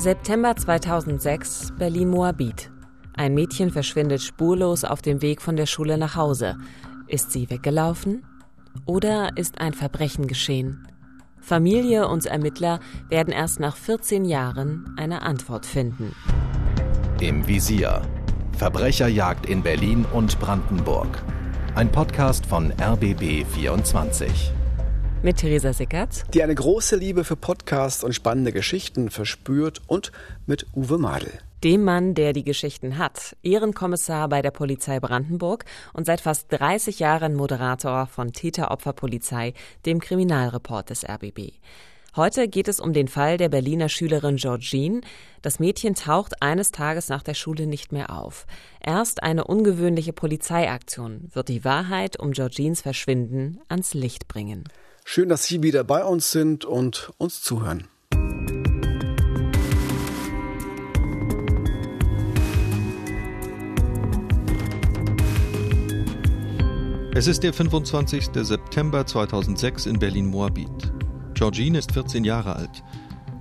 September 2006, Berlin-Moabit. Ein Mädchen verschwindet spurlos auf dem Weg von der Schule nach Hause. Ist sie weggelaufen? Oder ist ein Verbrechen geschehen? Familie und Ermittler werden erst nach 14 Jahren eine Antwort finden. Im Visier. Verbrecherjagd in Berlin und Brandenburg. Ein Podcast von RBB 24 mit Theresa Sickert, die eine große Liebe für Podcasts und spannende Geschichten verspürt und mit Uwe Madel. Dem Mann, der die Geschichten hat, Ehrenkommissar bei der Polizei Brandenburg und seit fast 30 Jahren Moderator von Täter-Opfer-Polizei, dem Kriminalreport des RBB. Heute geht es um den Fall der Berliner Schülerin Georgine. Das Mädchen taucht eines Tages nach der Schule nicht mehr auf. Erst eine ungewöhnliche Polizeiaktion wird die Wahrheit um Georgines Verschwinden ans Licht bringen. Schön, dass Sie wieder bei uns sind und uns zuhören. Es ist der 25. September 2006 in Berlin-Moabit. Georgine ist 14 Jahre alt.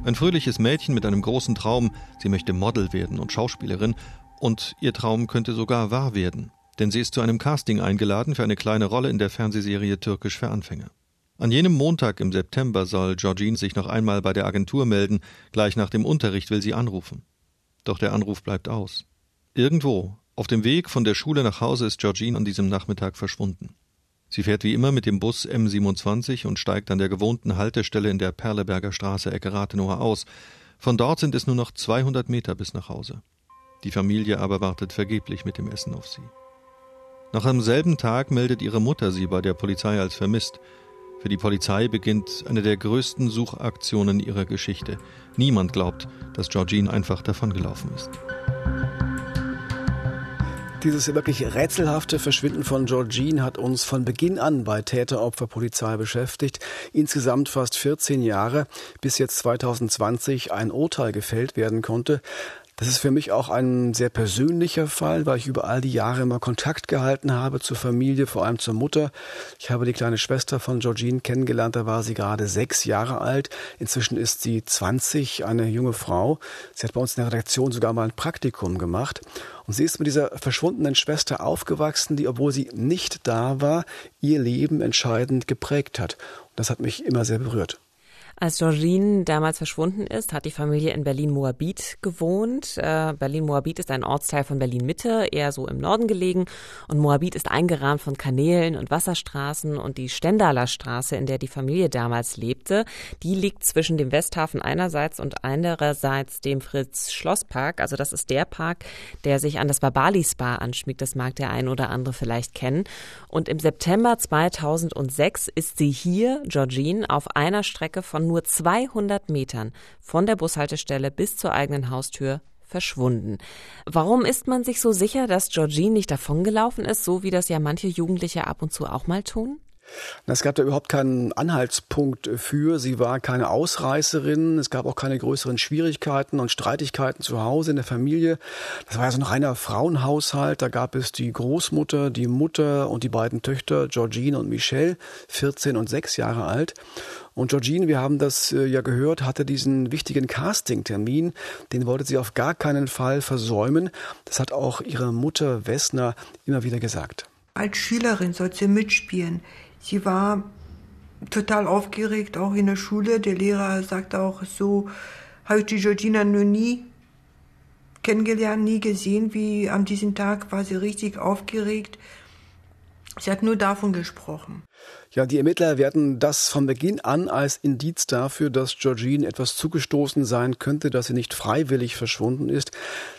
Ein fröhliches Mädchen mit einem großen Traum. Sie möchte Model werden und Schauspielerin. Und ihr Traum könnte sogar wahr werden. Denn sie ist zu einem Casting eingeladen für eine kleine Rolle in der Fernsehserie Türkisch für Anfänger. An jenem Montag im September soll Georgine sich noch einmal bei der Agentur melden, gleich nach dem Unterricht will sie anrufen. Doch der Anruf bleibt aus. Irgendwo, auf dem Weg von der Schule nach Hause ist Georgine an diesem Nachmittag verschwunden. Sie fährt wie immer mit dem Bus M27 und steigt an der gewohnten Haltestelle in der Perleberger Straße Ecke Rathenower aus. Von dort sind es nur noch 200 Meter bis nach Hause. Die Familie aber wartet vergeblich mit dem Essen auf sie. Noch am selben Tag meldet ihre Mutter sie bei der Polizei als vermisst. Für die Polizei beginnt eine der größten Suchaktionen ihrer Geschichte. Niemand glaubt, dass Georgine einfach davongelaufen ist. Dieses wirklich rätselhafte Verschwinden von Georgine hat uns von Beginn an bei Täteropferpolizei beschäftigt. Insgesamt fast 14 Jahre, bis jetzt 2020 ein Urteil gefällt werden konnte. Das ist für mich auch ein sehr persönlicher Fall, weil ich über all die Jahre immer Kontakt gehalten habe zur Familie, vor allem zur Mutter. Ich habe die kleine Schwester von Georgine kennengelernt, da war sie gerade sechs Jahre alt. Inzwischen ist sie 20, eine junge Frau. Sie hat bei uns in der Redaktion sogar mal ein Praktikum gemacht. Und sie ist mit dieser verschwundenen Schwester aufgewachsen, die, obwohl sie nicht da war, ihr Leben entscheidend geprägt hat. Und das hat mich immer sehr berührt. Als Georgine damals verschwunden ist, hat die Familie in Berlin-Moabit gewohnt. Äh, Berlin-Moabit ist ein Ortsteil von Berlin-Mitte, eher so im Norden gelegen. Und Moabit ist eingerahmt von Kanälen und Wasserstraßen. Und die Stendaler Straße, in der die Familie damals lebte, die liegt zwischen dem Westhafen einerseits und andererseits dem Fritz-Schloss-Park. Also das ist der Park, der sich an das Babali Spa anschmiegt. Das mag der ein oder andere vielleicht kennen. Und im September 2006 ist sie hier, Georgine, auf einer Strecke von nur 200 Metern von der Bushaltestelle bis zur eigenen Haustür verschwunden. Warum ist man sich so sicher, dass Georgine nicht davongelaufen ist, so wie das ja manche Jugendliche ab und zu auch mal tun? Es gab da überhaupt keinen Anhaltspunkt für. Sie war keine Ausreißerin. Es gab auch keine größeren Schwierigkeiten und Streitigkeiten zu Hause in der Familie. Das war ja so ein reiner Frauenhaushalt. Da gab es die Großmutter, die Mutter und die beiden Töchter, Georgine und Michelle, 14 und 6 Jahre alt. Und Georgine, wir haben das äh, ja gehört, hatte diesen wichtigen Casting-Termin. Den wollte sie auf gar keinen Fall versäumen. Das hat auch ihre Mutter Wessner immer wieder gesagt. Als Schülerin sollte sie mitspielen. Sie war total aufgeregt, auch in der Schule. Der Lehrer sagte auch so, habe ich die Georgina noch nie kennengelernt, nie gesehen, wie an diesem Tag war sie richtig aufgeregt. Sie hat nur davon gesprochen. Ja, die Ermittler werten das von Beginn an als Indiz dafür, dass Georgine etwas zugestoßen sein könnte, dass sie nicht freiwillig verschwunden ist.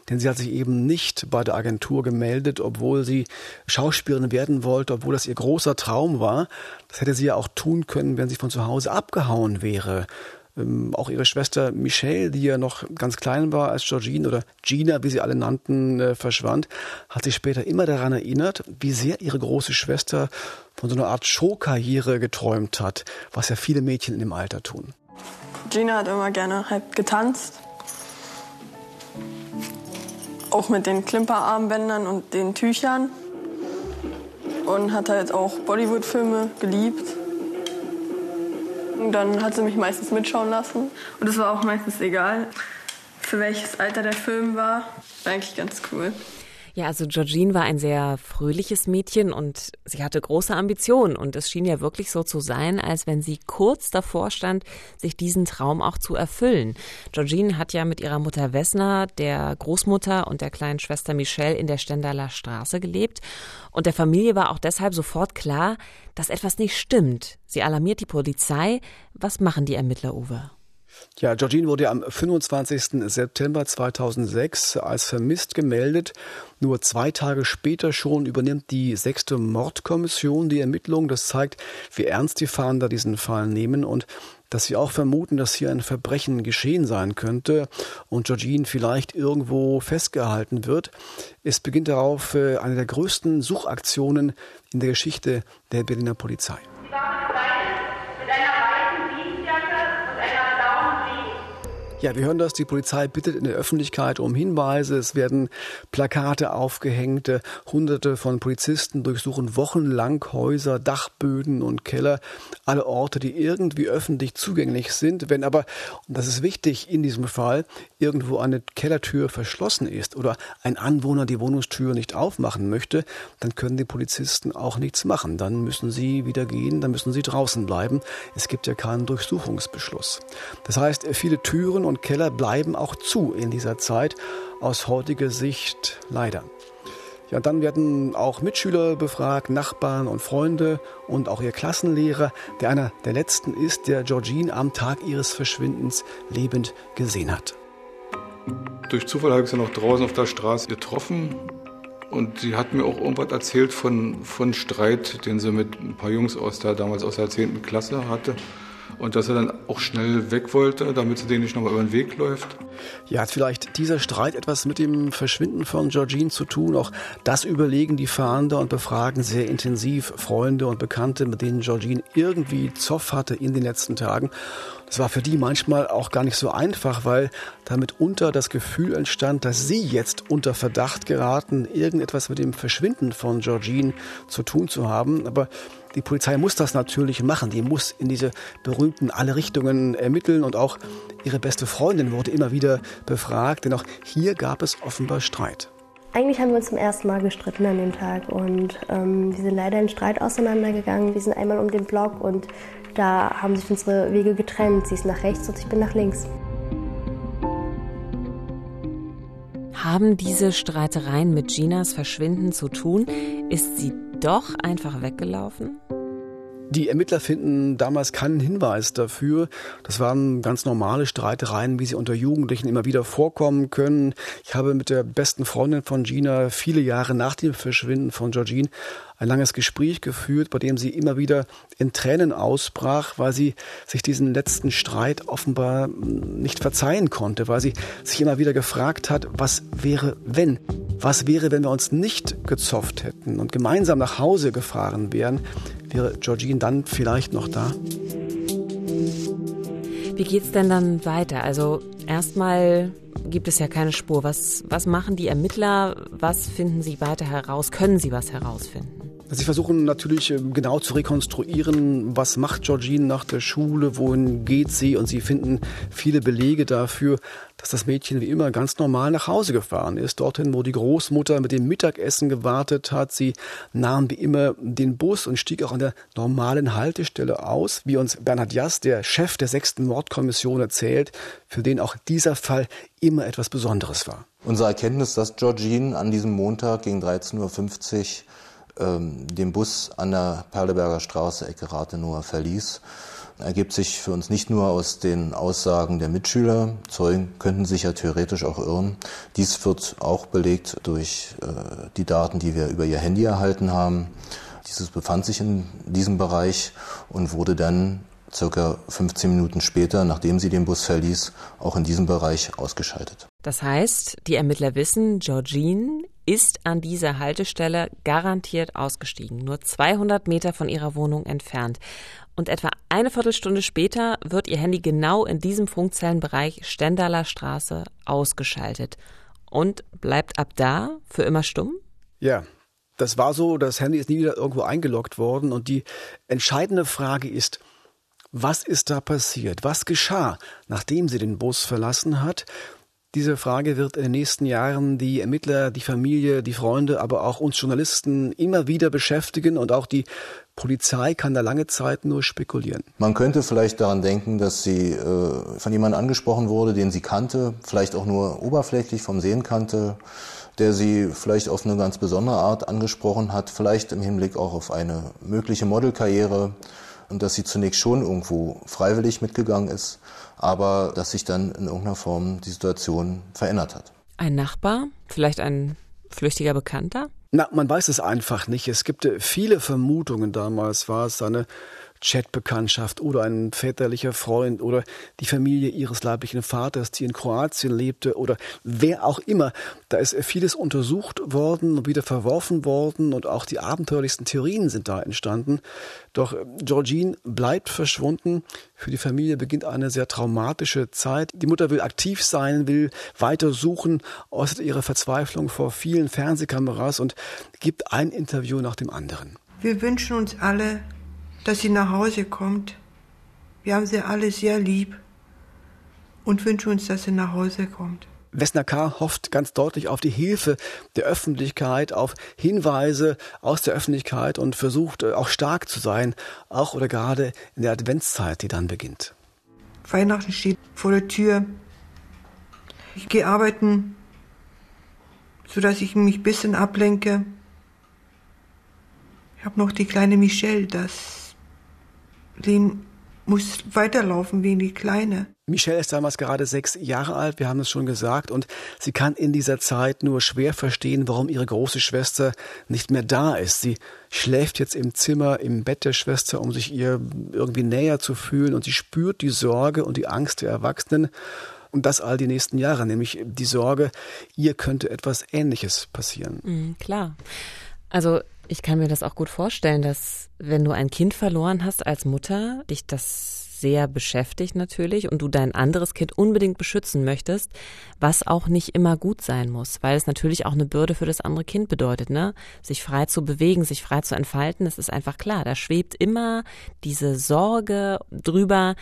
Denn sie hat sich eben nicht bei der Agentur gemeldet, obwohl sie Schauspielerin werden wollte, obwohl das ihr großer Traum war. Das hätte sie ja auch tun können, wenn sie von zu Hause abgehauen wäre. Ähm, auch ihre Schwester Michelle, die ja noch ganz klein war, als Georgine oder Gina, wie sie alle nannten, äh, verschwand, hat sich später immer daran erinnert, wie sehr ihre große Schwester von so einer Art Showkarriere geträumt hat, was ja viele Mädchen in dem Alter tun. Gina hat immer gerne halt getanzt. Auch mit den Klimperarmbändern und den Tüchern. Und hat halt auch Bollywood-Filme geliebt. Und dann hat sie mich meistens mitschauen lassen. Und das war auch meistens egal. für welches Alter der Film war. War eigentlich ganz cool. Ja, also Georgine war ein sehr fröhliches Mädchen und sie hatte große Ambitionen und es schien ja wirklich so zu sein, als wenn sie kurz davor stand, sich diesen Traum auch zu erfüllen. Georgine hat ja mit ihrer Mutter Wessner, der Großmutter und der kleinen Schwester Michelle in der Stendaler Straße gelebt und der Familie war auch deshalb sofort klar, dass etwas nicht stimmt. Sie alarmiert die Polizei. Was machen die Ermittler, Uwe? Ja, Georgine wurde am 25. September 2006 als vermisst gemeldet. Nur zwei Tage später schon übernimmt die sechste Mordkommission die Ermittlung. Das zeigt, wie ernst die Fahnder diesen Fall nehmen und dass sie auch vermuten, dass hier ein Verbrechen geschehen sein könnte und Georgine vielleicht irgendwo festgehalten wird. Es beginnt darauf äh, eine der größten Suchaktionen in der Geschichte der Berliner Polizei. Ja, wir hören das. Die Polizei bittet in der Öffentlichkeit um Hinweise. Es werden Plakate aufgehängt. Hunderte von Polizisten durchsuchen wochenlang Häuser, Dachböden und Keller. Alle Orte, die irgendwie öffentlich zugänglich sind. Wenn aber, und das ist wichtig in diesem Fall, irgendwo eine Kellertür verschlossen ist oder ein Anwohner die Wohnungstür nicht aufmachen möchte, dann können die Polizisten auch nichts machen. Dann müssen sie wieder gehen, dann müssen sie draußen bleiben. Es gibt ja keinen Durchsuchungsbeschluss. Das heißt, viele Türen und Keller bleiben auch zu in dieser Zeit, aus heutiger Sicht leider. Ja, dann werden auch Mitschüler befragt, Nachbarn und Freunde und auch ihr Klassenlehrer, der einer der letzten ist, der Georgine am Tag ihres Verschwindens lebend gesehen hat. Durch Zufall habe ich sie noch draußen auf der Straße getroffen und sie hat mir auch irgendwas erzählt von, von Streit, den sie mit ein paar Jungs aus der damals aus der 10. Klasse hatte und dass er dann auch schnell weg wollte, damit sie den nicht nochmal über den Weg läuft. Ja, hat vielleicht dieser Streit etwas mit dem Verschwinden von Georgine zu tun? Auch das überlegen die Fahnder und befragen sehr intensiv Freunde und Bekannte, mit denen Georgine irgendwie Zoff hatte in den letzten Tagen. Das war für die manchmal auch gar nicht so einfach, weil damit unter das Gefühl entstand, dass sie jetzt unter Verdacht geraten, irgendetwas mit dem Verschwinden von Georgine zu tun zu haben. Aber die Polizei muss das natürlich machen. Die muss in diese berühmten alle Richtungen ermitteln und auch ihre beste Freundin wurde immer wieder befragt, denn auch hier gab es offenbar Streit. Eigentlich haben wir uns zum ersten Mal gestritten an dem Tag und ähm, wir sind leider in Streit auseinandergegangen. Wir sind einmal um den Block und da haben sich unsere Wege getrennt. Sie ist nach rechts und ich bin nach links. Haben diese Streitereien mit Ginas Verschwinden zu tun? Ist sie doch einfach weggelaufen? Die Ermittler finden damals keinen Hinweis dafür. Das waren ganz normale Streitereien, wie sie unter Jugendlichen immer wieder vorkommen können. Ich habe mit der besten Freundin von Gina viele Jahre nach dem Verschwinden von Georgine ein langes Gespräch geführt, bei dem sie immer wieder in Tränen ausbrach, weil sie sich diesen letzten Streit offenbar nicht verzeihen konnte, weil sie sich immer wieder gefragt hat, was wäre, wenn? Was wäre, wenn wir uns nicht gezofft hätten und gemeinsam nach Hause gefahren wären? Wäre Georgine dann vielleicht noch da? Wie geht's denn dann weiter? Also erstmal gibt es ja keine Spur. Was, was machen die Ermittler? Was finden sie weiter heraus? Können sie was herausfinden? Sie versuchen natürlich ähm, genau zu rekonstruieren, was macht Georgine nach der Schule, wohin geht sie und sie finden viele Belege dafür, dass das Mädchen wie immer ganz normal nach Hause gefahren ist, dorthin, wo die Großmutter mit dem Mittagessen gewartet hat. Sie nahm wie immer den Bus und stieg auch an der normalen Haltestelle aus, wie uns Bernhard Jass, der Chef der sechsten Mordkommission, erzählt, für den auch dieser Fall immer etwas Besonderes war. Unsere Erkenntnis, dass Georgine an diesem Montag gegen 13.50 Uhr den Bus an der Perleberger Straße, Ecke Rathenower verließ, ergibt sich für uns nicht nur aus den Aussagen der Mitschüler, Zeugen könnten sich ja theoretisch auch irren. Dies wird auch belegt durch äh, die Daten, die wir über ihr Handy erhalten haben. Dieses befand sich in diesem Bereich und wurde dann circa 15 Minuten später, nachdem sie den Bus verließ, auch in diesem Bereich ausgeschaltet. Das heißt, die Ermittler wissen, Georgine ist an dieser Haltestelle garantiert ausgestiegen, nur 200 Meter von ihrer Wohnung entfernt. Und etwa eine Viertelstunde später wird ihr Handy genau in diesem Funkzellenbereich Stendaler Straße ausgeschaltet und bleibt ab da für immer stumm? Ja, das war so, das Handy ist nie wieder irgendwo eingeloggt worden und die entscheidende Frage ist, was ist da passiert? Was geschah, nachdem sie den Bus verlassen hat? Diese Frage wird in den nächsten Jahren die Ermittler, die Familie, die Freunde, aber auch uns Journalisten immer wieder beschäftigen und auch die Polizei kann da lange Zeit nur spekulieren. Man könnte vielleicht daran denken, dass sie äh, von jemandem angesprochen wurde, den sie kannte, vielleicht auch nur oberflächlich vom Sehen kannte, der sie vielleicht auf eine ganz besondere Art angesprochen hat, vielleicht im Hinblick auch auf eine mögliche Modelkarriere und dass sie zunächst schon irgendwo freiwillig mitgegangen ist, aber dass sich dann in irgendeiner Form die Situation verändert hat. Ein Nachbar, vielleicht ein flüchtiger Bekannter? Na, man weiß es einfach nicht. Es gibt äh, viele Vermutungen. Damals war es eine Chatbekanntschaft oder ein väterlicher Freund oder die Familie ihres leiblichen Vaters, die in Kroatien lebte oder wer auch immer. Da ist vieles untersucht worden und wieder verworfen worden und auch die abenteuerlichsten Theorien sind da entstanden. Doch Georgine bleibt verschwunden. Für die Familie beginnt eine sehr traumatische Zeit. Die Mutter will aktiv sein, will weiter suchen, äußert ihre Verzweiflung vor vielen Fernsehkameras und gibt ein Interview nach dem anderen. Wir wünschen uns alle dass sie nach Hause kommt. Wir haben sie alle sehr lieb und wünschen uns, dass sie nach Hause kommt. Wessner K. hofft ganz deutlich auf die Hilfe der Öffentlichkeit, auf Hinweise aus der Öffentlichkeit und versucht äh, auch stark zu sein, auch oder gerade in der Adventszeit, die dann beginnt. Weihnachten steht vor der Tür. Ich gehe arbeiten, sodass ich mich ein bisschen ablenke. Ich habe noch die kleine Michelle, das Leben muss weiterlaufen wie die Kleine. Michelle ist damals gerade sechs Jahre alt, wir haben es schon gesagt, und sie kann in dieser Zeit nur schwer verstehen, warum ihre große Schwester nicht mehr da ist. Sie schläft jetzt im Zimmer, im Bett der Schwester, um sich ihr irgendwie näher zu fühlen, und sie spürt die Sorge und die Angst der Erwachsenen. Und das all die nächsten Jahre, nämlich die Sorge, ihr könnte etwas Ähnliches passieren. Mhm, klar. Also ich kann mir das auch gut vorstellen, dass wenn du ein Kind verloren hast als Mutter, dich das sehr beschäftigt natürlich und du dein anderes Kind unbedingt beschützen möchtest, was auch nicht immer gut sein muss, weil es natürlich auch eine Bürde für das andere Kind bedeutet, ne? Sich frei zu bewegen, sich frei zu entfalten, das ist einfach klar. Da schwebt immer diese Sorge drüber,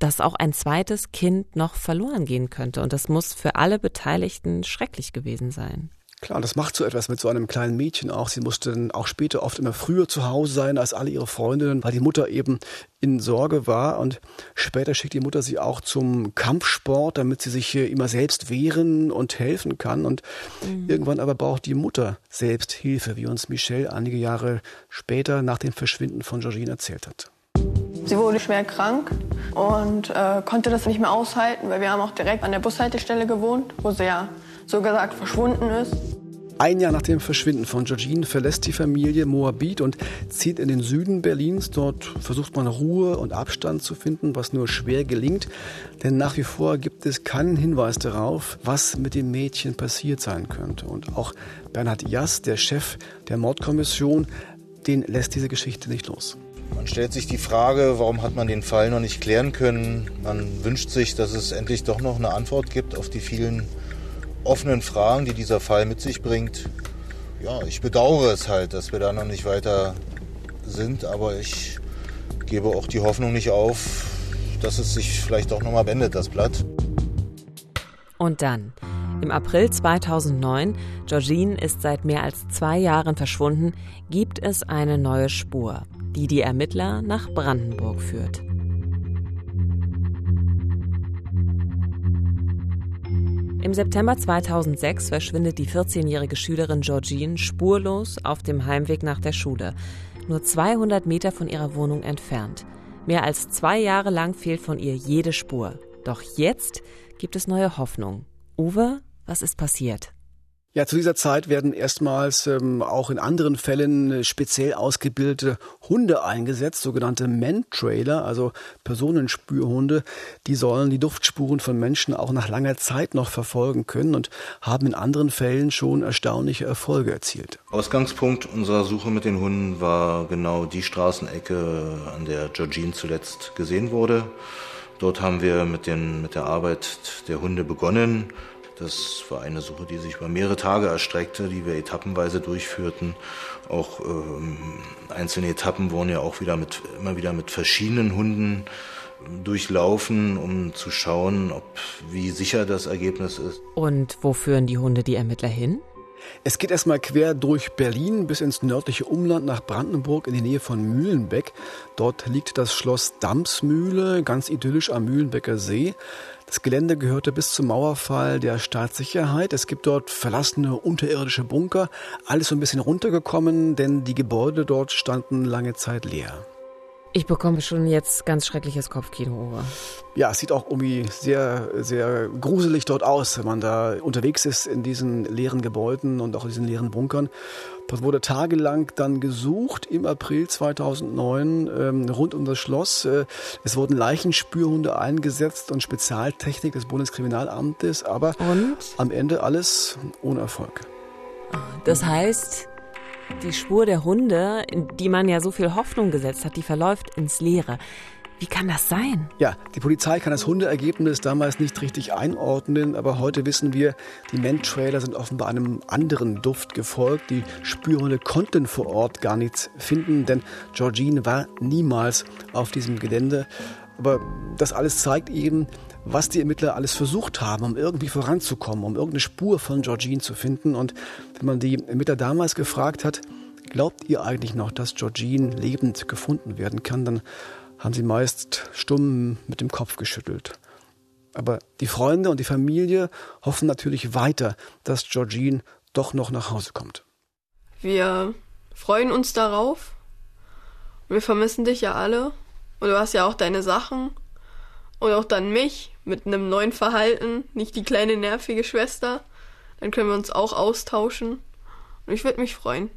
dass auch ein zweites Kind noch verloren gehen könnte. Und das muss für alle Beteiligten schrecklich gewesen sein. Klar, das macht so etwas mit so einem kleinen Mädchen auch. Sie musste dann auch später oft immer früher zu Hause sein als alle ihre Freundinnen, weil die Mutter eben in Sorge war. Und später schickt die Mutter sie auch zum Kampfsport, damit sie sich immer selbst wehren und helfen kann. Und mhm. irgendwann aber braucht die Mutter selbst Hilfe, wie uns Michelle einige Jahre später nach dem Verschwinden von Georgine erzählt hat. Sie wurde schwer krank und äh, konnte das nicht mehr aushalten, weil wir haben auch direkt an der Bushaltestelle gewohnt, wo sie ja so gesagt verschwunden ist. Ein Jahr nach dem Verschwinden von Georgine verlässt die Familie Moabit und zieht in den Süden Berlins. Dort versucht man Ruhe und Abstand zu finden, was nur schwer gelingt. Denn nach wie vor gibt es keinen Hinweis darauf, was mit dem Mädchen passiert sein könnte. Und auch Bernhard Jass, der Chef der Mordkommission, den lässt diese Geschichte nicht los. Man stellt sich die Frage, warum hat man den Fall noch nicht klären können? Man wünscht sich, dass es endlich doch noch eine Antwort gibt auf die vielen offenen Fragen, die dieser Fall mit sich bringt. Ja, ich bedauere es halt, dass wir da noch nicht weiter sind, aber ich gebe auch die Hoffnung nicht auf, dass es sich vielleicht doch nochmal wendet, das Blatt. Und dann, im April 2009, Georgine ist seit mehr als zwei Jahren verschwunden, gibt es eine neue Spur, die die Ermittler nach Brandenburg führt. Im September 2006 verschwindet die 14-jährige Schülerin Georgine spurlos auf dem Heimweg nach der Schule, nur 200 Meter von ihrer Wohnung entfernt. Mehr als zwei Jahre lang fehlt von ihr jede Spur. Doch jetzt gibt es neue Hoffnung. Uwe, was ist passiert? Ja, zu dieser Zeit werden erstmals ähm, auch in anderen Fällen äh, speziell ausgebildete Hunde eingesetzt, sogenannte Man-Trailer, also Personenspürhunde. Die sollen die Duftspuren von Menschen auch nach langer Zeit noch verfolgen können und haben in anderen Fällen schon erstaunliche Erfolge erzielt. Ausgangspunkt unserer Suche mit den Hunden war genau die Straßenecke, an der Georgine zuletzt gesehen wurde. Dort haben wir mit, den, mit der Arbeit der Hunde begonnen das war eine Suche, die sich über mehrere Tage erstreckte, die wir etappenweise durchführten. Auch ähm, einzelne Etappen wurden ja auch wieder mit, immer wieder mit verschiedenen Hunden durchlaufen, um zu schauen, ob wie sicher das Ergebnis ist. Und wo führen die Hunde die Ermittler hin? Es geht erstmal quer durch Berlin bis ins nördliche Umland nach Brandenburg in die Nähe von Mühlenbeck. Dort liegt das Schloss Damsmühle, ganz idyllisch am Mühlenbecker See. Das Gelände gehörte bis zum Mauerfall der Staatssicherheit. Es gibt dort verlassene unterirdische Bunker. Alles so ein bisschen runtergekommen, denn die Gebäude dort standen lange Zeit leer. Ich bekomme schon jetzt ganz schreckliches Kopfkino, Uwe. Ja, es sieht auch irgendwie sehr, sehr gruselig dort aus, wenn man da unterwegs ist in diesen leeren Gebäuden und auch in diesen leeren Bunkern. Dort wurde tagelang dann gesucht im April 2009 ähm, rund um das Schloss. Äh, es wurden Leichenspürhunde eingesetzt und Spezialtechnik des Bundeskriminalamtes, aber und? am Ende alles ohne Erfolg. Das heißt, die Spur der Hunde, in die man ja so viel Hoffnung gesetzt hat, die verläuft ins Leere. Wie kann das sein? Ja, die Polizei kann das Hundeergebnis damals nicht richtig einordnen, aber heute wissen wir, die Mentrailer sind offenbar einem anderen Duft gefolgt. Die Spürhunde konnten vor Ort gar nichts finden, denn Georgine war niemals auf diesem Gelände. Aber das alles zeigt eben, was die Ermittler alles versucht haben, um irgendwie voranzukommen, um irgendeine Spur von Georgine zu finden. Und wenn man die Ermittler damals gefragt hat, glaubt ihr eigentlich noch, dass Georgine lebend gefunden werden kann, dann haben sie meist stumm mit dem Kopf geschüttelt. Aber die Freunde und die Familie hoffen natürlich weiter, dass Georgine doch noch nach Hause kommt. Wir freuen uns darauf. Wir vermissen dich ja alle. Und du hast ja auch deine Sachen. Und auch dann mich mit einem neuen Verhalten, nicht die kleine nervige Schwester. Dann können wir uns auch austauschen. Und ich würde mich freuen.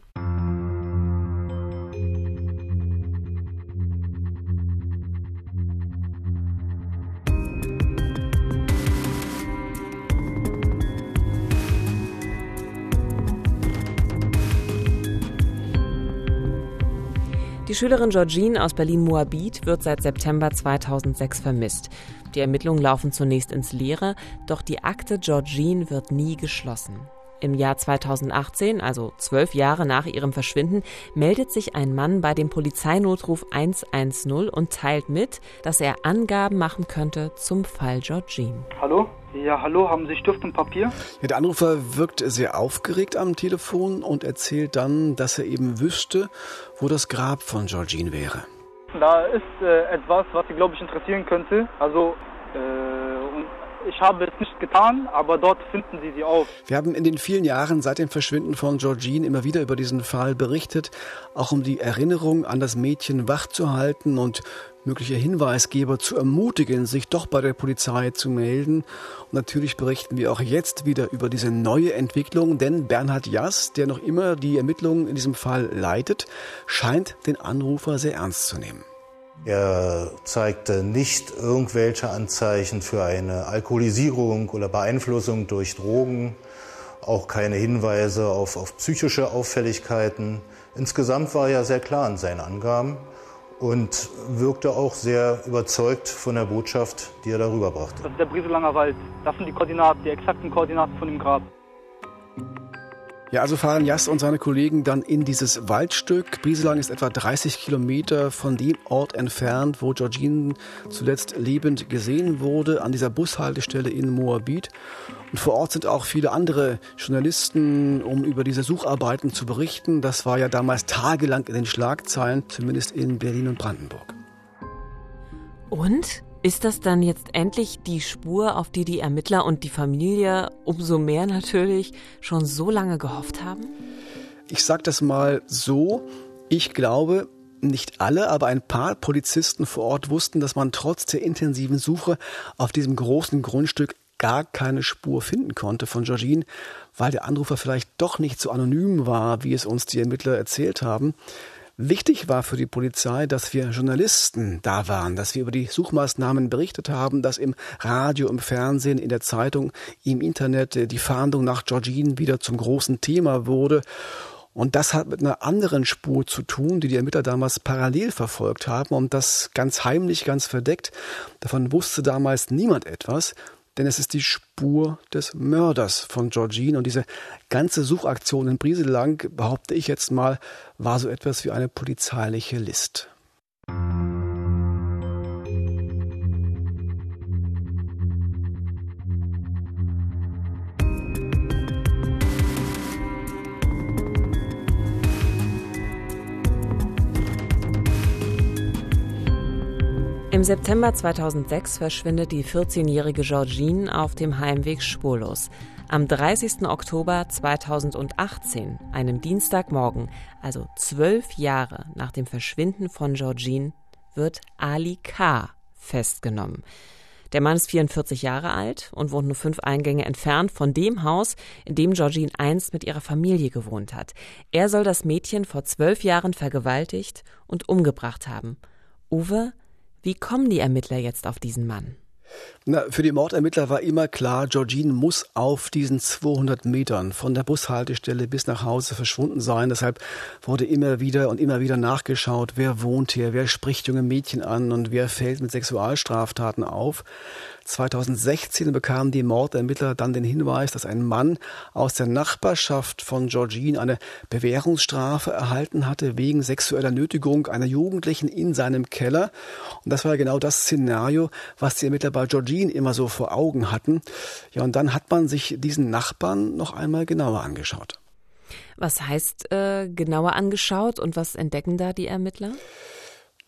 Die Schülerin Georgine aus Berlin-Moabit wird seit September 2006 vermisst. Die Ermittlungen laufen zunächst ins Leere, doch die Akte Georgine wird nie geschlossen. Im Jahr 2018, also zwölf Jahre nach ihrem Verschwinden, meldet sich ein Mann bei dem Polizeinotruf 110 und teilt mit, dass er Angaben machen könnte zum Fall Georgine. Hallo? Ja, hallo, haben Sie Stift und Papier? Ja, der Anrufer wirkt sehr aufgeregt am Telefon und erzählt dann, dass er eben wüsste, wo das Grab von Georgine wäre. Da ist äh, etwas, was Sie, glaube ich, interessieren könnte. Also, äh, ich habe es nicht getan, aber dort finden Sie sie auch. Wir haben in den vielen Jahren seit dem Verschwinden von Georgine immer wieder über diesen Fall berichtet, auch um die Erinnerung an das Mädchen wachzuhalten und mögliche Hinweisgeber zu ermutigen, sich doch bei der Polizei zu melden. Und natürlich berichten wir auch jetzt wieder über diese neue Entwicklung, denn Bernhard Jass, der noch immer die Ermittlungen in diesem Fall leitet, scheint den Anrufer sehr ernst zu nehmen. Er zeigte nicht irgendwelche Anzeichen für eine Alkoholisierung oder Beeinflussung durch Drogen, auch keine Hinweise auf, auf psychische Auffälligkeiten. Insgesamt war er sehr klar in seinen Angaben und wirkte auch sehr überzeugt von der Botschaft, die er darüber brachte. Das ist der Brieselanger Wald. Das sind die Koordinaten, die exakten Koordinaten von dem Grab. Ja, also fahren Jas und seine Kollegen dann in dieses Waldstück. Brieselang ist etwa 30 Kilometer von dem Ort entfernt, wo Georgine zuletzt lebend gesehen wurde, an dieser Bushaltestelle in Moabit. Und vor Ort sind auch viele andere Journalisten, um über diese Sucharbeiten zu berichten. Das war ja damals tagelang in den Schlagzeilen, zumindest in Berlin und Brandenburg. Und? Ist das dann jetzt endlich die Spur, auf die die Ermittler und die Familie umso mehr natürlich schon so lange gehofft haben? Ich sage das mal so, ich glaube, nicht alle, aber ein paar Polizisten vor Ort wussten, dass man trotz der intensiven Suche auf diesem großen Grundstück gar keine Spur finden konnte von Georgine, weil der Anrufer vielleicht doch nicht so anonym war, wie es uns die Ermittler erzählt haben. Wichtig war für die Polizei, dass wir Journalisten da waren, dass wir über die Suchmaßnahmen berichtet haben, dass im Radio, im Fernsehen, in der Zeitung, im Internet die Fahndung nach Georgine wieder zum großen Thema wurde. Und das hat mit einer anderen Spur zu tun, die die Ermittler damals parallel verfolgt haben und das ganz heimlich, ganz verdeckt. Davon wusste damals niemand etwas denn es ist die Spur des Mörders von Georgine. Und diese ganze Suchaktion in Brieselang, behaupte ich jetzt mal, war so etwas wie eine polizeiliche List. Im September 2006 verschwindet die 14-jährige Georgine auf dem Heimweg spurlos. Am 30. Oktober 2018, einem Dienstagmorgen, also zwölf Jahre nach dem Verschwinden von Georgine, wird Ali K. festgenommen. Der Mann ist 44 Jahre alt und wohnt nur fünf Eingänge entfernt von dem Haus, in dem Georgine einst mit ihrer Familie gewohnt hat. Er soll das Mädchen vor zwölf Jahren vergewaltigt und umgebracht haben. Uwe, wie kommen die Ermittler jetzt auf diesen Mann? Na, für die Mordermittler war immer klar, Georgine muss auf diesen 200 Metern von der Bushaltestelle bis nach Hause verschwunden sein. Deshalb wurde immer wieder und immer wieder nachgeschaut, wer wohnt hier, wer spricht junge Mädchen an und wer fällt mit Sexualstraftaten auf. 2016 bekamen die Mordermittler dann den Hinweis, dass ein Mann aus der Nachbarschaft von Georgine eine Bewährungsstrafe erhalten hatte wegen sexueller Nötigung einer Jugendlichen in seinem Keller. Und das war genau das Szenario, was die Ermittler bei Georgine immer so vor Augen hatten. Ja, und dann hat man sich diesen Nachbarn noch einmal genauer angeschaut. Was heißt äh, genauer angeschaut und was entdecken da die Ermittler?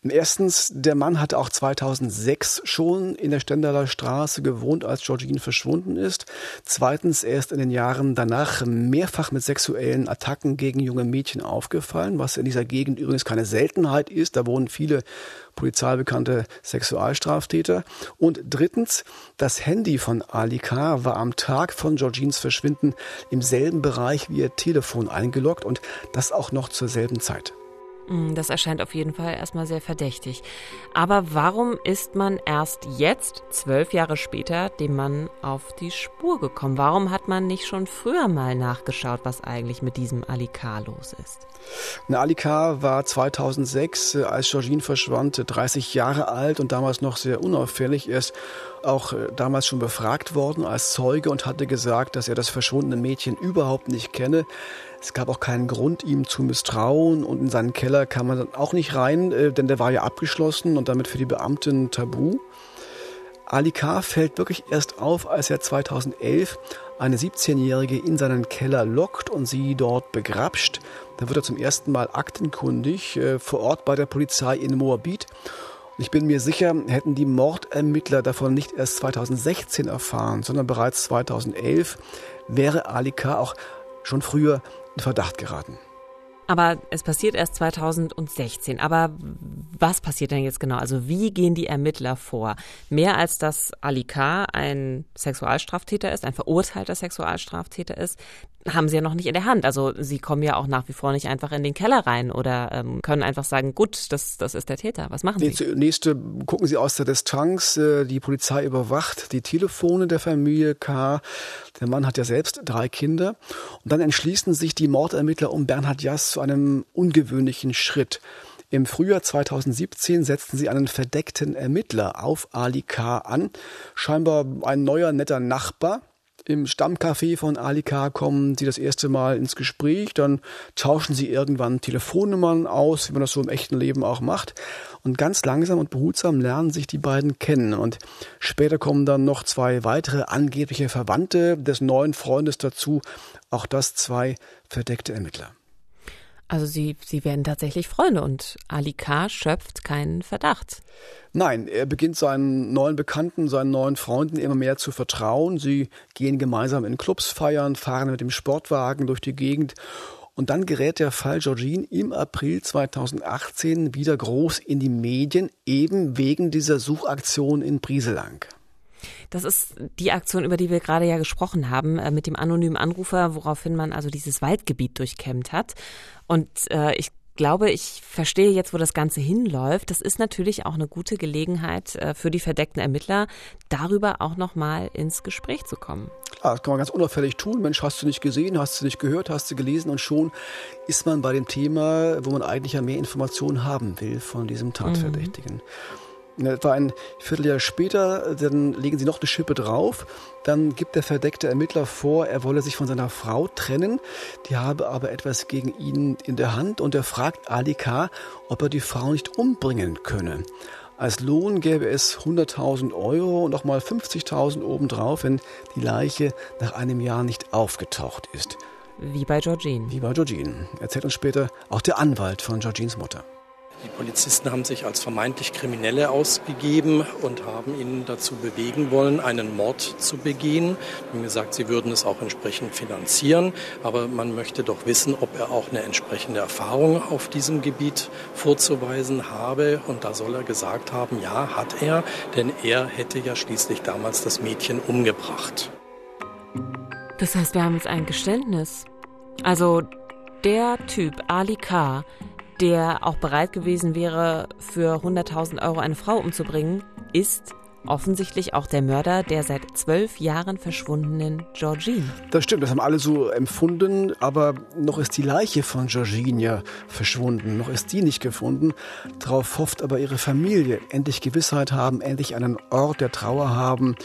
Erstens, der Mann hatte auch 2006 schon in der Stendaler Straße gewohnt, als Georgine verschwunden ist. Zweitens, er ist in den Jahren danach mehrfach mit sexuellen Attacken gegen junge Mädchen aufgefallen, was in dieser Gegend übrigens keine Seltenheit ist. Da wohnen viele polizeibekannte Sexualstraftäter. Und drittens, das Handy von Ali K. war am Tag von Georgines Verschwinden im selben Bereich wie ihr Telefon eingeloggt und das auch noch zur selben Zeit. Mm, das erscheint auf jeden Fall erstmal sehr verdächtig. Aber warum ist man erst jetzt, zwölf Jahre später, dem Mann auf die Spur gekommen? Warum hat man nicht schon früher mal nachgeschaut, was eigentlich mit diesem Ali K. los ist? Na, Ali K. war 2006, äh, als Georgine verschwand, 30 Jahre alt und damals noch sehr unauffällig. Er ist auch äh, damals schon befragt worden als Zeuge und hatte gesagt, dass er das verschwundene Mädchen überhaupt nicht kenne. Es gab auch keinen Grund, ihm zu misstrauen und in seinen Keller kam man dann auch nicht rein, äh, denn der war ja abgeschlossen und damit für die Beamten tabu. Ali K. fällt wirklich erst auf, als er 2011 eine 17-Jährige in seinen Keller lockt und sie dort begrapscht. Da wird er zum ersten Mal aktenkundig äh, vor Ort bei der Polizei in Moabit. Und ich bin mir sicher, hätten die Mordermittler davon nicht erst 2016 erfahren, sondern bereits 2011, wäre Ali K. auch schon früher Verdacht geraten. Aber es passiert erst 2016. Aber was passiert denn jetzt genau? Also wie gehen die Ermittler vor? Mehr als dass Ali K. ein Sexualstraftäter ist, ein verurteilter Sexualstraftäter ist, haben sie ja noch nicht in der Hand. Also sie kommen ja auch nach wie vor nicht einfach in den Keller rein oder ähm, können einfach sagen, gut, das, das ist der Täter. Was machen sie? Zunächst gucken sie aus der Distanz. Äh, die Polizei überwacht die Telefone der Familie K. Der Mann hat ja selbst drei Kinder. Und dann entschließen sich die Mordermittler um Bernhard Jass einem ungewöhnlichen Schritt. Im Frühjahr 2017 setzten sie einen verdeckten Ermittler auf Ali K. an. Scheinbar ein neuer, netter Nachbar, im Stammcafé von Alika kommen sie das erste Mal ins Gespräch, dann tauschen sie irgendwann Telefonnummern aus, wie man das so im echten Leben auch macht. Und ganz langsam und behutsam lernen sich die beiden kennen. Und später kommen dann noch zwei weitere angebliche Verwandte des neuen Freundes dazu. Auch das zwei verdeckte Ermittler. Also sie, sie werden tatsächlich Freunde und Ali K. schöpft keinen Verdacht. Nein, er beginnt seinen neuen Bekannten, seinen neuen Freunden immer mehr zu vertrauen. Sie gehen gemeinsam in Clubs feiern, fahren mit dem Sportwagen durch die Gegend. Und dann gerät der Fall Georgine im April 2018 wieder groß in die Medien, eben wegen dieser Suchaktion in Brieselang. Das ist die Aktion, über die wir gerade ja gesprochen haben, äh, mit dem anonymen Anrufer, woraufhin man also dieses Waldgebiet durchkämmt hat. Und äh, ich glaube, ich verstehe jetzt, wo das Ganze hinläuft. Das ist natürlich auch eine gute Gelegenheit äh, für die verdeckten Ermittler, darüber auch nochmal ins Gespräch zu kommen. Klar, das kann man ganz unauffällig tun. Mensch, hast du nicht gesehen, hast du nicht gehört, hast du gelesen und schon ist man bei dem Thema, wo man eigentlich ja mehr Informationen haben will von diesem Tatverdächtigen. Mhm. Etwa ein Vierteljahr später, dann legen sie noch eine Schippe drauf. Dann gibt der verdeckte Ermittler vor, er wolle sich von seiner Frau trennen. Die habe aber etwas gegen ihn in der Hand und er fragt Ali K., ob er die Frau nicht umbringen könne. Als Lohn gäbe es 100.000 Euro und nochmal 50.000 obendrauf, wenn die Leiche nach einem Jahr nicht aufgetaucht ist. Wie bei Georgine. Wie bei Georgine. Erzählt uns später auch der Anwalt von Georgines Mutter. Die Polizisten haben sich als vermeintlich Kriminelle ausgegeben und haben ihn dazu bewegen wollen, einen Mord zu begehen. Sie haben gesagt, sie würden es auch entsprechend finanzieren, aber man möchte doch wissen, ob er auch eine entsprechende Erfahrung auf diesem Gebiet vorzuweisen habe. Und da soll er gesagt haben, ja, hat er, denn er hätte ja schließlich damals das Mädchen umgebracht. Das heißt, wir haben jetzt ein Geständnis. Also der Typ, Ali K., der auch bereit gewesen wäre, für 100.000 Euro eine Frau umzubringen, ist offensichtlich auch der Mörder der seit zwölf Jahren verschwundenen Georgine. Das stimmt, das haben alle so empfunden, aber noch ist die Leiche von Georgine ja verschwunden, noch ist die nicht gefunden. Darauf hofft aber ihre Familie, endlich Gewissheit haben, endlich einen Ort der Trauer haben,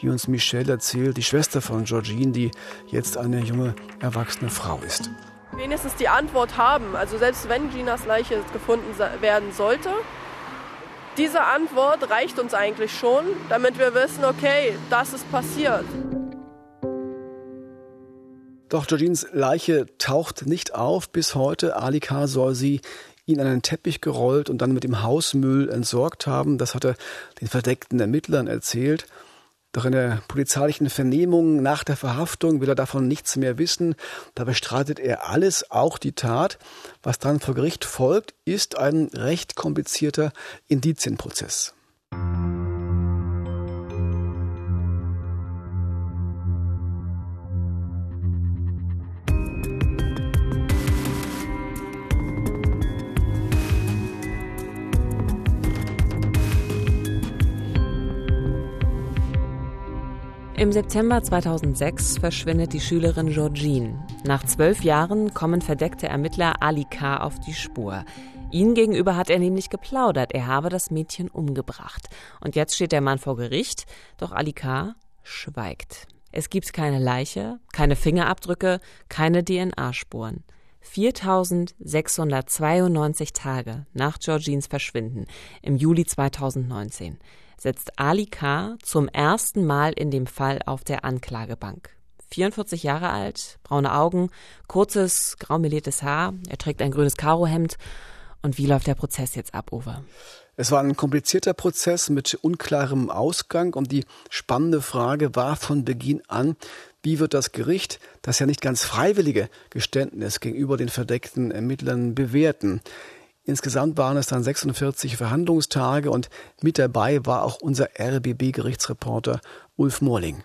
wie uns Michelle erzählt, die Schwester von Georgine, die jetzt eine junge, erwachsene Frau ist wenigstens die Antwort haben. Also selbst wenn Ginas Leiche gefunden werden sollte, diese Antwort reicht uns eigentlich schon, damit wir wissen, okay, das ist passiert. Doch Georgines Leiche taucht nicht auf bis heute. Alika soll sie in einen Teppich gerollt und dann mit dem Hausmüll entsorgt haben. Das hat er den verdeckten Ermittlern erzählt. Doch in der polizeilichen Vernehmung nach der Verhaftung will er davon nichts mehr wissen. Da bestreitet er alles, auch die Tat. Was dann vor Gericht folgt, ist ein recht komplizierter Indizienprozess. Im September 2006 verschwindet die Schülerin Georgine. Nach zwölf Jahren kommen verdeckte Ermittler Ali K. auf die Spur. Ihnen gegenüber hat er nämlich geplaudert, er habe das Mädchen umgebracht. Und jetzt steht der Mann vor Gericht, doch Ali K. schweigt. Es gibt keine Leiche, keine Fingerabdrücke, keine DNA-Spuren. 4692 Tage nach Georgines Verschwinden im Juli 2019 setzt Ali K. zum ersten Mal in dem Fall auf der Anklagebank. 44 Jahre alt, braune Augen, kurzes, graumeliertes Haar, er trägt ein grünes Karohemd. Und wie läuft der Prozess jetzt ab, Uwe? Es war ein komplizierter Prozess mit unklarem Ausgang und die spannende Frage war von Beginn an, wie wird das Gericht das ja nicht ganz freiwillige Geständnis gegenüber den verdeckten Ermittlern bewerten? Insgesamt waren es dann 46 Verhandlungstage und mit dabei war auch unser RBB-Gerichtsreporter Ulf Morling.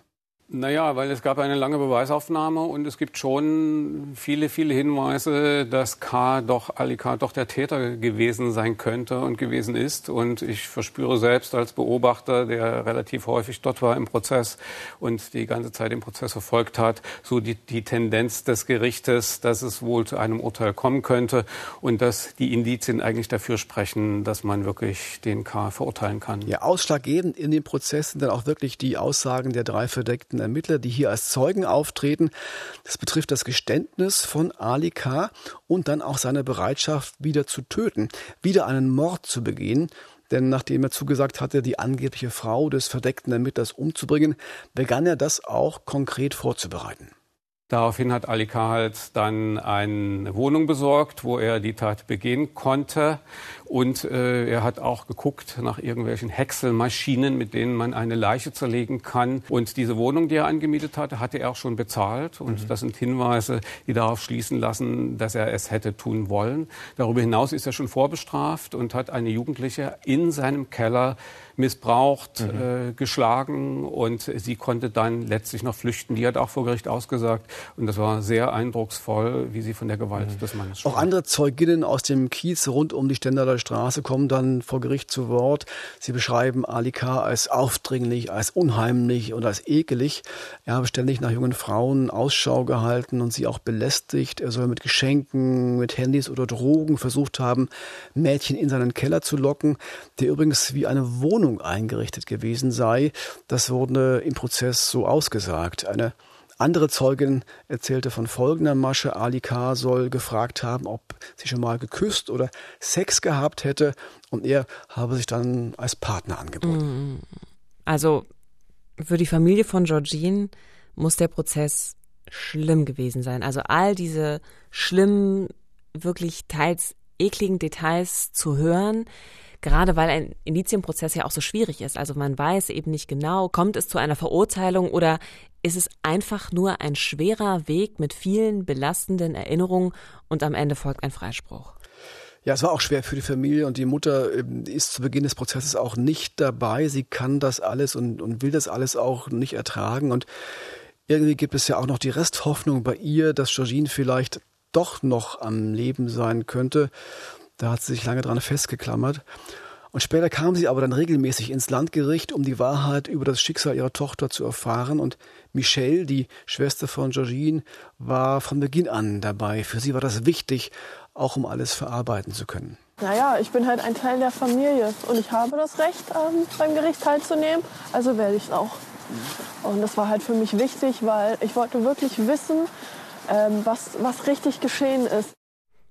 Naja, weil es gab eine lange Beweisaufnahme und es gibt schon viele, viele Hinweise, dass K. doch, Ali K. doch der Täter gewesen sein könnte und gewesen ist. Und ich verspüre selbst als Beobachter, der relativ häufig dort war im Prozess und die ganze Zeit den Prozess verfolgt hat, so die, die Tendenz des Gerichtes, dass es wohl zu einem Urteil kommen könnte und dass die Indizien eigentlich dafür sprechen, dass man wirklich den K. verurteilen kann. Ja, ausschlaggebend in dem Prozess sind dann auch wirklich die Aussagen der drei Verdeckten verurteilten Ermittler, die hier als Zeugen auftreten. Das betrifft das Geständnis von Ali K. und dann auch seine Bereitschaft, wieder zu töten, wieder einen Mord zu begehen. Denn nachdem er zugesagt hatte, die angebliche Frau des verdeckten Ermittlers umzubringen, begann er das auch konkret vorzubereiten. Daraufhin hat Ali K. halt dann eine Wohnung besorgt, wo er die Tat begehen konnte. Und äh, er hat auch geguckt nach irgendwelchen Häckselmaschinen, mit denen man eine Leiche zerlegen kann. Und diese Wohnung, die er angemietet hatte, hatte er auch schon bezahlt. Und mhm. das sind Hinweise, die darauf schließen lassen, dass er es hätte tun wollen. Darüber hinaus ist er schon vorbestraft und hat eine Jugendliche in seinem Keller missbraucht, mhm. äh, geschlagen und sie konnte dann letztlich noch flüchten. Die hat auch vor Gericht ausgesagt und das war sehr eindrucksvoll, wie sie von der Gewalt mhm. des Mannes sprach. Auch andere Zeuginnen aus dem Kiez rund um die Stendaler Straße kommen dann vor Gericht zu Wort. Sie beschreiben Ali K. als aufdringlich, als unheimlich und als ekelig. Er habe ständig nach jungen Frauen Ausschau gehalten und sie auch belästigt. Er soll mit Geschenken, mit Handys oder Drogen versucht haben, Mädchen in seinen Keller zu locken, der übrigens wie eine Wohnung eingerichtet gewesen sei. Das wurde im Prozess so ausgesagt. Eine andere Zeugin erzählte von folgender Masche. Ali K. soll gefragt haben, ob sie schon mal geküsst oder Sex gehabt hätte und er habe sich dann als Partner angeboten. Mm. Also für die Familie von Georgine muss der Prozess schlimm gewesen sein. Also all diese schlimmen, wirklich teils ekligen Details zu hören, gerade weil ein Indizienprozess ja auch so schwierig ist. Also man weiß eben nicht genau, kommt es zu einer Verurteilung oder ist es einfach nur ein schwerer Weg mit vielen belastenden Erinnerungen und am Ende folgt ein Freispruch. Ja, es war auch schwer für die Familie und die Mutter ähm, ist zu Beginn des Prozesses auch nicht dabei. Sie kann das alles und, und will das alles auch nicht ertragen und irgendwie gibt es ja auch noch die Resthoffnung bei ihr, dass Georgine vielleicht doch noch am Leben sein könnte. Da hat sie sich lange dran festgeklammert. Und später kam sie aber dann regelmäßig ins Landgericht, um die Wahrheit über das Schicksal ihrer Tochter zu erfahren. Und Michelle, die Schwester von Georgine, war von Beginn an dabei. Für sie war das wichtig, auch um alles verarbeiten zu können. Naja, ich bin halt ein Teil der Familie und ich habe das Recht, ähm, beim Gericht teilzunehmen, also werde ich es auch. Und das war halt für mich wichtig, weil ich wollte wirklich wissen, ähm, was, was richtig geschehen ist.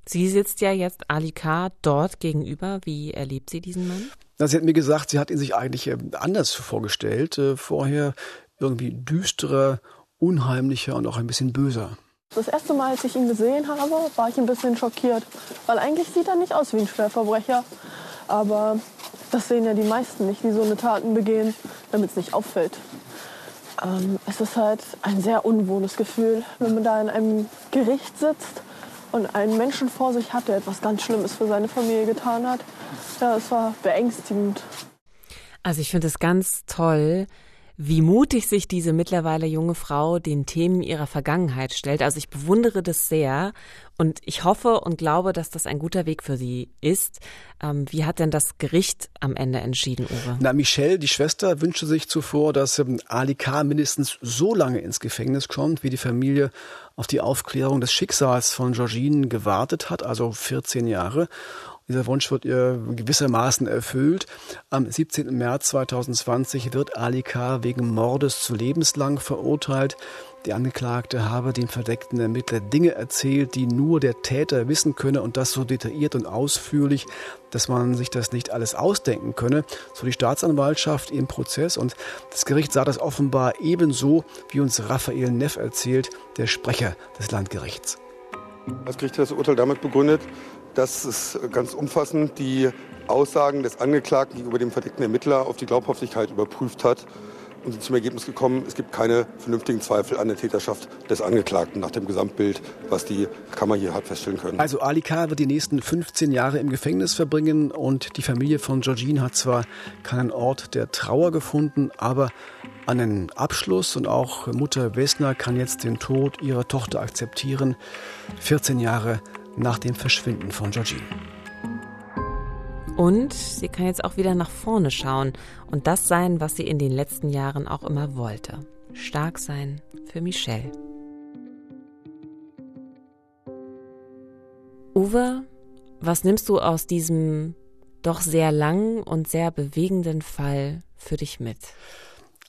Sie sitzt ja jetzt Alika dort gegenüber. Wie erlebt sie diesen Mann? sie hat mir gesagt, sie hat ihn sich eigentlich ähm, anders vorgestellt. Äh, vorher irgendwie düsterer, unheimlicher und auch ein bisschen böser. Das erste Mal, als ich ihn gesehen habe, war ich ein bisschen schockiert, weil eigentlich sieht er nicht aus wie ein Schwerverbrecher. Aber das sehen ja die meisten nicht, die so eine Taten begehen, damit es nicht auffällt. Ähm, es ist halt ein sehr unwohles Gefühl, wenn man da in einem Gericht sitzt und einen Menschen vor sich hat, der etwas ganz Schlimmes für seine Familie getan hat. Ja, es war beängstigend. Also ich finde es ganz toll, wie mutig sich diese mittlerweile junge Frau den Themen ihrer Vergangenheit stellt. Also ich bewundere das sehr und ich hoffe und glaube, dass das ein guter Weg für sie ist. Ähm, wie hat denn das Gericht am Ende entschieden, Uwe? Na, Michelle, die Schwester, wünschte sich zuvor, dass ähm, Ali K. mindestens so lange ins Gefängnis kommt, wie die Familie auf die Aufklärung des Schicksals von Georgine gewartet hat, also 14 Jahre. Dieser Wunsch wird ihr gewissermaßen erfüllt. Am 17. März 2020 wird Ali K. wegen Mordes zu lebenslang verurteilt. Die Angeklagte habe dem verdeckten Ermittler Dinge erzählt, die nur der Täter wissen könne und das so detailliert und ausführlich, dass man sich das nicht alles ausdenken könne, so die Staatsanwaltschaft im Prozess. Und das Gericht sah das offenbar ebenso, wie uns Raphael Neff erzählt, der Sprecher des Landgerichts. Das Gericht hat das Urteil damit begründet, dass es ganz umfassend die Aussagen des Angeklagten gegenüber dem verdeckten Ermittler auf die Glaubhaftigkeit überprüft hat und sind zum Ergebnis gekommen, es gibt keine vernünftigen Zweifel an der Täterschaft des Angeklagten nach dem Gesamtbild, was die Kammer hier hat feststellen können. Also Ali K. wird die nächsten 15 Jahre im Gefängnis verbringen und die Familie von Georgine hat zwar keinen Ort der Trauer gefunden, aber einen Abschluss und auch Mutter Wessner kann jetzt den Tod ihrer Tochter akzeptieren. 14 Jahre nach dem Verschwinden von Georgine. Und sie kann jetzt auch wieder nach vorne schauen und das sein, was sie in den letzten Jahren auch immer wollte. Stark sein für Michelle. Uwe, was nimmst du aus diesem doch sehr langen und sehr bewegenden Fall für dich mit?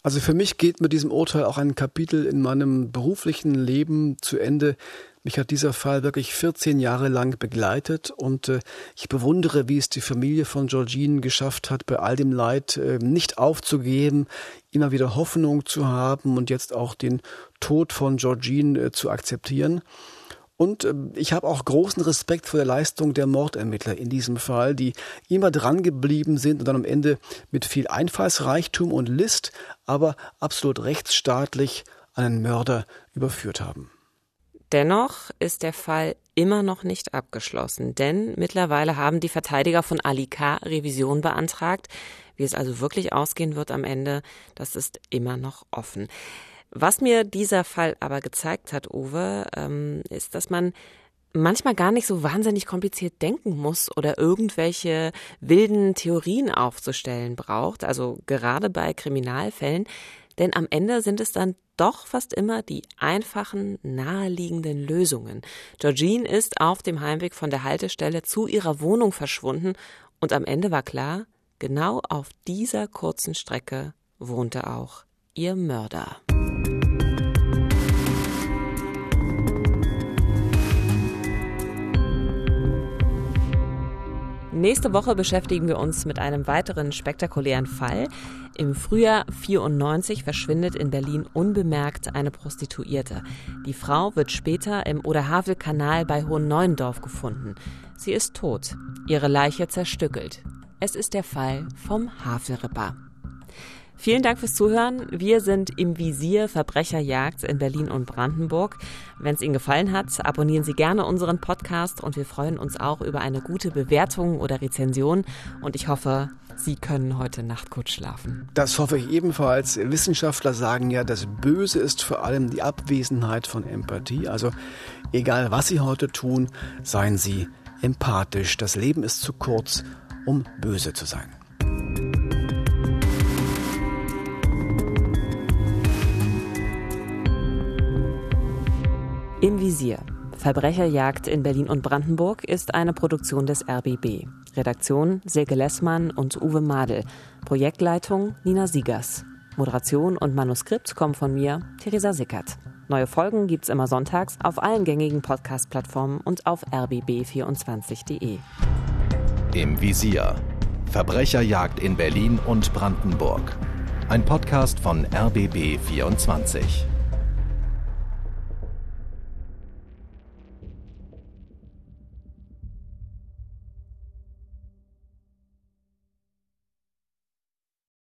Also für mich geht mit diesem Urteil auch ein Kapitel in meinem beruflichen Leben zu Ende, mich hat dieser Fall wirklich 14 Jahre lang begleitet und äh, ich bewundere, wie es die Familie von Georgine geschafft hat, bei all dem Leid äh, nicht aufzugeben, immer wieder Hoffnung zu haben und jetzt auch den Tod von Georgine äh, zu akzeptieren. Und äh, ich habe auch großen Respekt vor der Leistung der Mordermittler in diesem Fall, die immer dran geblieben sind und dann am Ende mit viel Einfallsreichtum und List, aber absolut rechtsstaatlich einen Mörder überführt haben. Dennoch ist der Fall immer noch nicht abgeschlossen, denn mittlerweile haben die Verteidiger von Ali K. Revision beantragt. Wie es also wirklich ausgehen wird am Ende, das ist immer noch offen. Was mir dieser Fall aber gezeigt hat, Uwe, ähm, ist, dass man manchmal gar nicht so wahnsinnig kompliziert denken muss oder irgendwelche wilden Theorien aufzustellen braucht. Also gerade bei Kriminalfällen denn am Ende sind es dann doch fast immer die einfachen, naheliegenden Lösungen. Georgine ist auf dem Heimweg von der Haltestelle zu ihrer Wohnung verschwunden und am Ende war klar, genau auf dieser kurzen Strecke wohnte auch ihr Mörder. Nächste Woche beschäftigen wir uns mit einem weiteren spektakulären Fall. Im Frühjahr 94 verschwindet in Berlin unbemerkt eine Prostituierte. Die Frau wird später im Oder-Havel-Kanal bei Hohenneuendorf gefunden. Sie ist tot, ihre Leiche zerstückelt. Es ist der Fall vom Havelripper. Vielen Dank fürs Zuhören. Wir sind im Visier Verbrecherjagd in Berlin und Brandenburg. Wenn es Ihnen gefallen hat, abonnieren Sie gerne unseren Podcast und wir freuen uns auch über eine gute Bewertung oder Rezension. Und ich hoffe, Sie können heute Nacht gut schlafen. Das hoffe ich ebenfalls. Wissenschaftler sagen ja, das Böse ist vor allem die Abwesenheit von Empathie. Also egal was Sie heute tun, seien Sie empathisch. Das Leben ist zu kurz, um böse zu sein. Im Visier. Verbrecherjagd in Berlin und Brandenburg ist eine Produktion des RBB. Redaktion Silke Lessmann und Uwe Madel. Projektleitung Nina Siegers. Moderation und Manuskript kommen von mir, Theresa Sickert. Neue Folgen gibt's immer sonntags auf allen gängigen Podcast-Plattformen und auf rbb24.de. Im Visier. Verbrecherjagd in Berlin und Brandenburg. Ein Podcast von RBB 24.